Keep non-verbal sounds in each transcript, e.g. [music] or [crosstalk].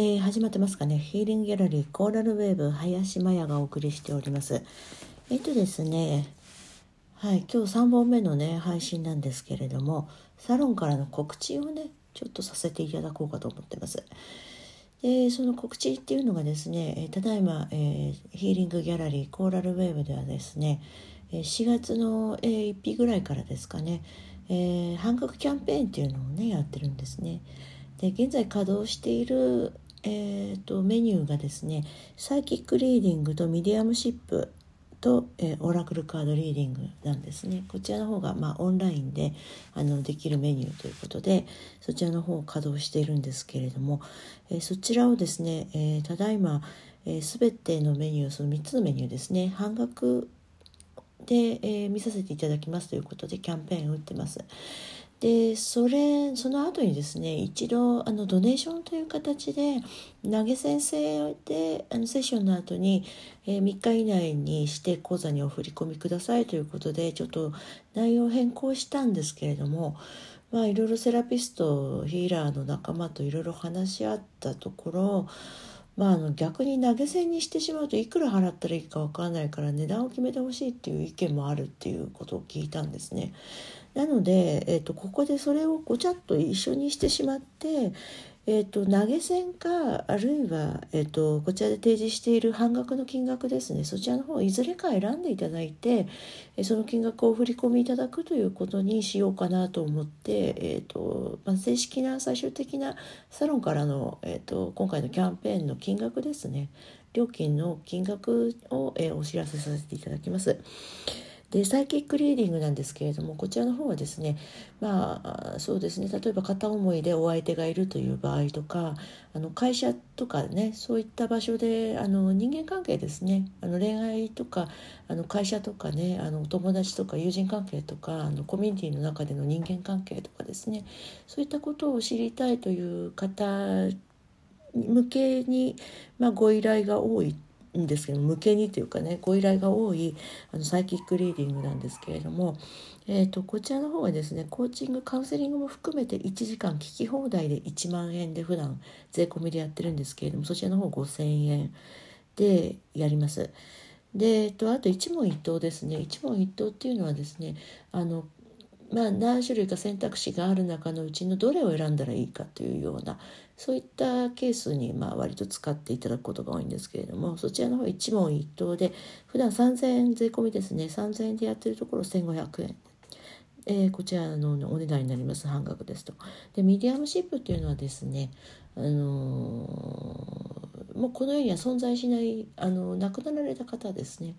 えー、始まってますかね。ヒーリングギャラリーコーラルウェーブ林真也がお送りしております。えっとですね、はい、今日3本目のね、配信なんですけれども、サロンからの告知をね、ちょっとさせていただこうかと思ってます。で、その告知っていうのがですね、ただいま、えー、ヒーリングギャラリーコーラルウェーブではですね、4月の、1日ぐらいからですかね、えー、半額キャンペーンっていうのをねやってるんですね。で現在稼働している、えーと、メニューがですね psychic reading と mediumship と、えー、 oracle card reading なんですねこちらの方が、まあ、オンラインであのできるメニューということでそちらの方を稼働しているんですけれども、えー、そちらをですね、えー、ただいま、えー、全てのメニューその3つのメニューですね半額で、え、見させていただきますということでキャンペーンを打ってます。でそれその後にですね一度あのドネーションという形で投げ先生であのセッションの後に、えー、3日以内に指定口座にお振り込みくださいということでちょっと内容を変更したんですけれどもまあいろいろセラピストヒーラーの仲間といろいろ話し合ったところまあ、あの逆に投げ銭にしてしまうといくら払ったらいいか分からないから値段を決めてほしいっていう意見もあるっていうことを聞いたんですね。なので、えーと、ここでそれをごちゃっと一緒にしてしまって、えーと、投げ銭かあるいは、えーと、こちらで提示している半額の金額ですねそちらの方いずれか選んでいただいて、その金額を振り込みいただくということにしようかなと思って、えーとまあ、正式な最終的なサロンからの、えー、と今回のキャンペーンの金額ですね料金の金額を、えー、お知らせさせていただきます。でサイキックリーディングなんですけれどもこちらの方はですねまあそうですね例えば片思いでお相手がいるという場合とかあの会社とかねそういった場所であの人間関係ですねあの恋愛とかあの会社とかねあの友達とか友人関係とかあのコミュニティの中での人間関係とかですねそういったことを知りたいという方向けに、まあ、ご依頼が多いんですけど向けにというかねご依頼が多いあのサイキックリーディングなんですけれども、えーと、こちらの方はですねコーチングカウンセリングも含めて1時間聞き放題で1万円で普段税込みでやってるんですけれどもそちらの方5,000円でやります。で、えっと、あと一問一答ですね一問一答っていうのはですねあのまあ、何種類か選択肢がある中のうちのどれを選んだらいいかというようなそういったケースにまあ割と使っていただくことが多いんですけれどもそちらの方一問一答で普段3000円税込みですね3000円でやってるところ1500円。えー、こちらのお値段になります半額ですと。で mediumship っていうのはですね、あのー、もうこの世には存在しないあの亡くなられた方ですね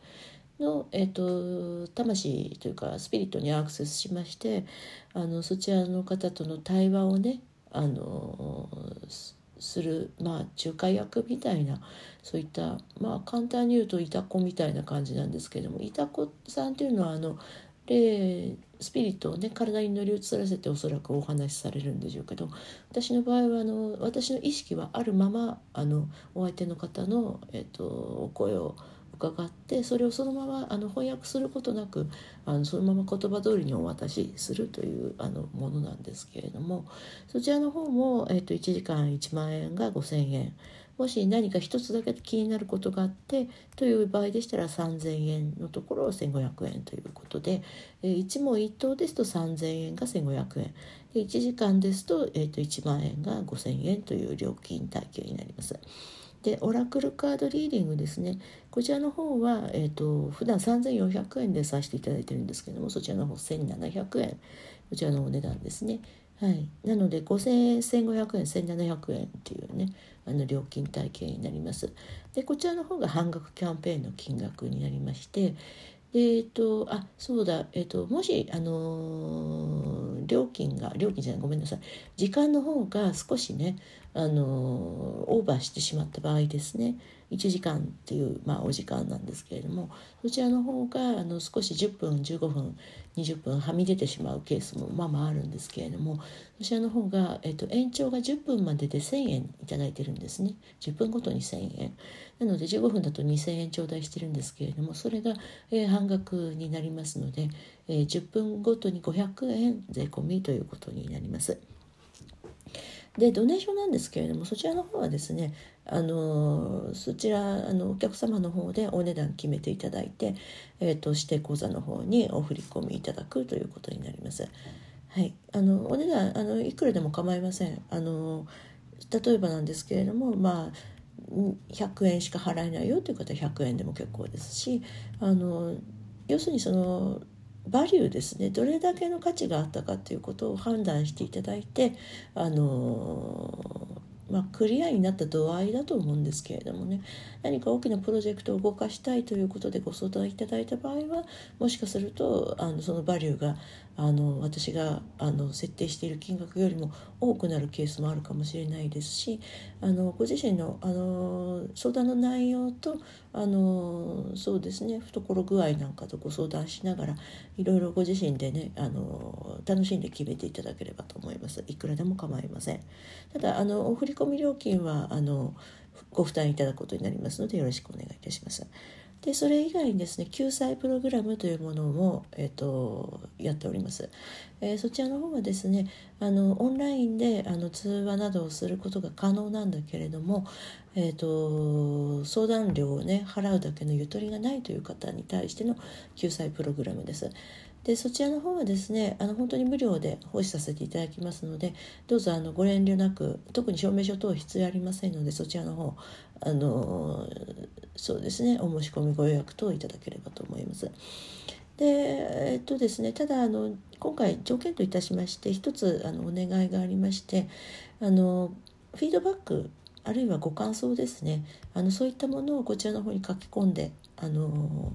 の、えーと、魂というかスピリットにアクセスしましてあのそちらの方との対話をねあのする、まあ、仲介役みたいなそういったまあ簡単に言うといた子みたいな感じなんですけどもいた子さんっていうのはあの霊スピリットをね体に乗り移らせておそらくお話しされるんでしょうけど私の場合はあの私の意識はあるままあのお相手の方の、えっと、お声を伺ってそれをそのままあの翻訳することなくあのそのまま言葉通りにお渡しするというあのものなんですけれどもそちらの方も、えー、と1時間1万円が5,000円もし何か一つだけ気になることがあってという場合でしたら3,000円のところを1,500円ということで、えー、一問一答ですと3,000円が1,500円で1時間ですと,、えー、と1万円が5,000円という料金体系になります。でオラクルカードリーディングですね。こちらの方は、えーと、普段3400円でさせていただいてるんですけどもそちらの方1700円。こちらのお値段ですね。はい。なので5000円1500円1700円っていうねあの料金体系になります。でこちらの方が半額キャンペーンの金額になりましてでえっ、とあそうだ。えっ、ともしあのー、料金が料金じゃないごめんなさい。時間の方が少しねあのオーバーしてしまった場合ですね。1時間っていう、まあ、お時間なんですけれどもそちらの方があの少し10分15分20分はみ出てしまうケースもまあまああるんですけれどもそちらの方が、えっと、延長が10分までで1,000円頂いてるんですね10分ごとに1,000円なので15分だと2,000円頂戴してるんですけれどもそれが、えー、半額になりますので、えー、10分ごとに500円税込みということになります。でドネーションなんですけれどもそちらの方はですねあのそちらあのお客様の方でお値段決めていただいて、えーと、指定口座の方にお振り込みいただくということになります。はい、あのお値段あのいくらでも構いません。あの例えばなんですけれどもまあ100円しか払えないよという方は100円でも結構ですしあの要するにそのバリューですね。どれだけの価値があったかということを判断していただいてあのまあ、クリアになった度合いだと思うんですけれどもね。何か大きなプロジェクトを動かしたいということでご相談いただいた場合はもしかするとあのそのバリューがあの私があの設定している金額よりも多くなるケースもあるかもしれないですしあのご自身のあの相談の内容とあのそうですね。懐具合なんかとご相談しながらいろいろご自身でねあの楽しんで決めていただければと思います。いくらでも構いません。ただあのお振込料金はあのご負担いただくことになりますのでよろしくお願いいたします。でそれ以外にですね救済プログラムというものも、えーと、やっております、えー、そちらの方はですねあのオンラインであの通話などをすることが可能なんだけれども、えーと、相談料をね払うだけのゆとりがないという方に対しての救済プログラムです。でそちらの方はですねあの本当に無料で奉仕させていただきますのでどうぞあのご遠慮なく特に証明書等必要ありませんのでそちらの方あのそうですねお申し込みご予約等いただければと思います。でえっとですねただあの今回条件といたしまして一つあのお願いがありましてあのフィードバックあるいはご感想ですねあのそういったものをこちらの方に書き込んであの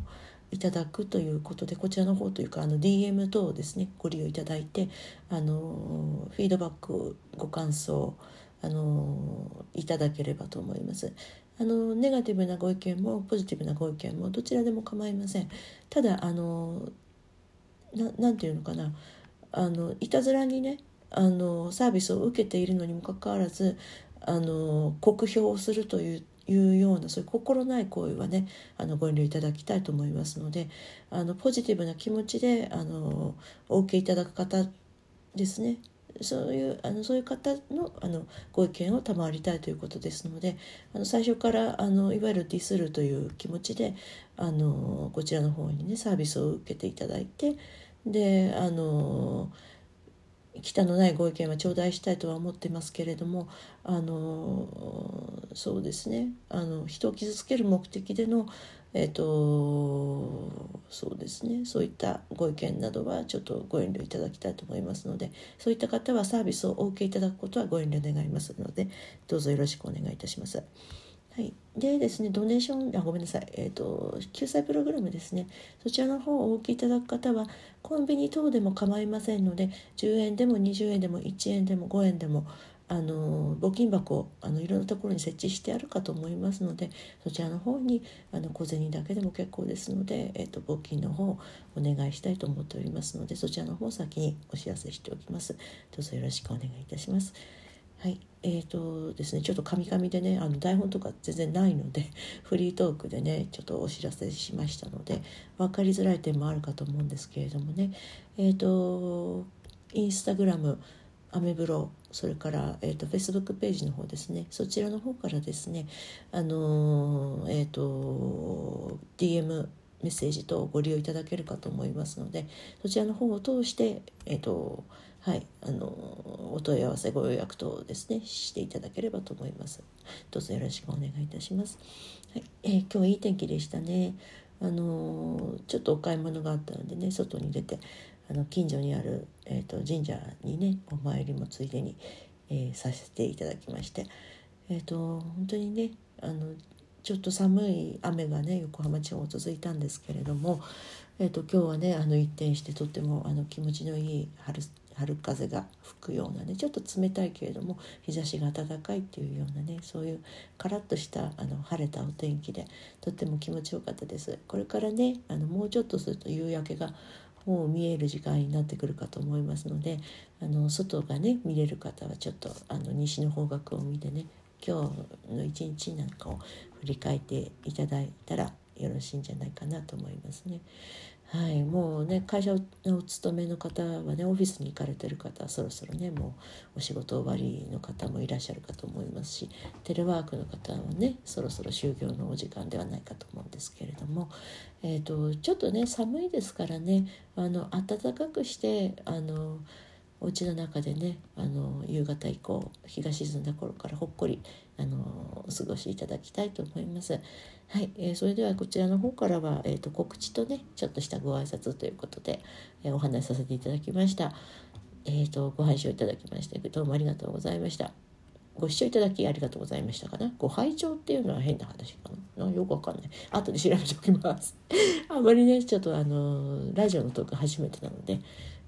いただくということでこちらの方というかあの DM 等をですねご利用いただいてあのフィードバックご感想あのいただければと思います。あのネガティブなご意見もポジティブなご意見もどちらでも構いません。ただあのなんていうのかなあのいたずらにねあのサービスを受けているのにもかかわらずあの酷評をするといういうようなそういう心ない行為はねあのご遠慮いただきたいと思いますのであのポジティブな気持ちであのお受けいただく方ですねそういうあのそういう方のあのご意見を賜りたいということですのであの最初からあのいわゆるディスるという気持ちであのこちらの方にねサービスを受けていただいてであの汚のないご意見は頂戴したいとは思ってますけれどもあのそうですね。あの人を傷つける目的でのえっ、ー、とそうですね。そういったご意見などはちょっとご遠慮いただきたいと思いますのでそういった方はサービスをお受けいただくことはご遠慮願いますのでどうぞよろしくお願いいたします。はい、でですね、ドネーション、あ、ごめんなさい、えっ、ー、と、救済プログラムですね、そちらの方をお受けいただく方は、コンビニ等でも構いませんので、10円でも20円でも1円でも5円でも、あの募金箱あのいろんなところに設置してあるかと思いますのでそちらの方にあの小銭だけでも結構ですので、えーと、募金の方お願いしたいと思っておりますのでそちらの方先にお知らせしておきます。どうぞよろしくお願いいたします。はい、えーとですね、ちょっとカミカミでねあの台本とか全然ないので [laughs] フリートークでねちょっとお知らせしましたので分かりづらい点もあるかと思うんですけれどもねえっ、ー、とインスタグラムアメブロそれから、えーと、フェイスブックページの方ですね。そちらの方からですねあの、えっ、ー、と DM メッセージとご利用いただけるかと思いますのでそちらの方を通してえっ、ー、とはいあのお問い合わせご予約等ですねしていただければと思います。どうぞよろしくお願いいたします。はい、えー、今日いい天気でしたね。あのちょっとお買い物があったのでね外に出てあの近所にある、えーと、神社にねお参りもついでに、えー、させていただきまして、えーと、本当にねあのちょっと寒い雨がね横浜地方続いたんですけれども、えーと、今日はねあの一転してとってもあの気持ちのいい春春風が吹くようなねちょっと冷たいけれども日差しが暖かいっていうようなねそういうカラッとしたあの晴れたお天気でとっても気持ちよかったです。これからねあのもうちょっとすると夕焼けがもう見える時間になってくるかと思いますのであの外がね見れる方はちょっとあの西の方角を見てね今日の一日なんかを振り返っていただいたらよろしいんじゃないかなと思いますね。はい、もうね会社のお勤めの方はねオフィスに行かれてる方そろそろねもうお仕事終わりの方もいらっしゃるかと思いますしテレワークの方はねそろそろ就業のお時間ではないかと思うんですけれども、えーと、ちょっとね寒いですからねあの暖かくしてあのお家の中でねあの夕方以降日が沈んだ頃からほっこりあのお過ごしいただきたいと思います。はい、えー、それではこちらの方からは、えーと、告知とねちょっとしたご挨拶ということで、えー、お話しさせていただきました。えーと、ご拝聴いただきましてどうもありがとうございました。ご視聴いただきありがとうございましたかな？ご拝聴っていうのは変な話かな？よくわかんない。後で調べておきます。[laughs] あまりね、ちょっとあの、ラジオのトーク初めてなので、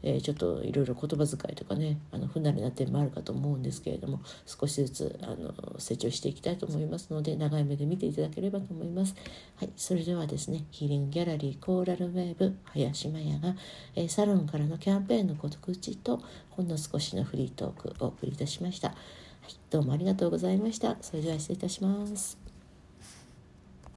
えー、ちょっといろいろ言葉遣いとかねあの不慣れな点もあるかと思うんですけれども少しずつあの成長していきたいと思いますので長い目で見ていただければと思います。はい、それではですねヒーリングギャラリーコーラルウェーブ林真也が、えー、サロンからのキャンペーンのご告知とほんの少しのフリートークをお送りいたしました。はい、どうもありがとうございました。それでは失礼いたします。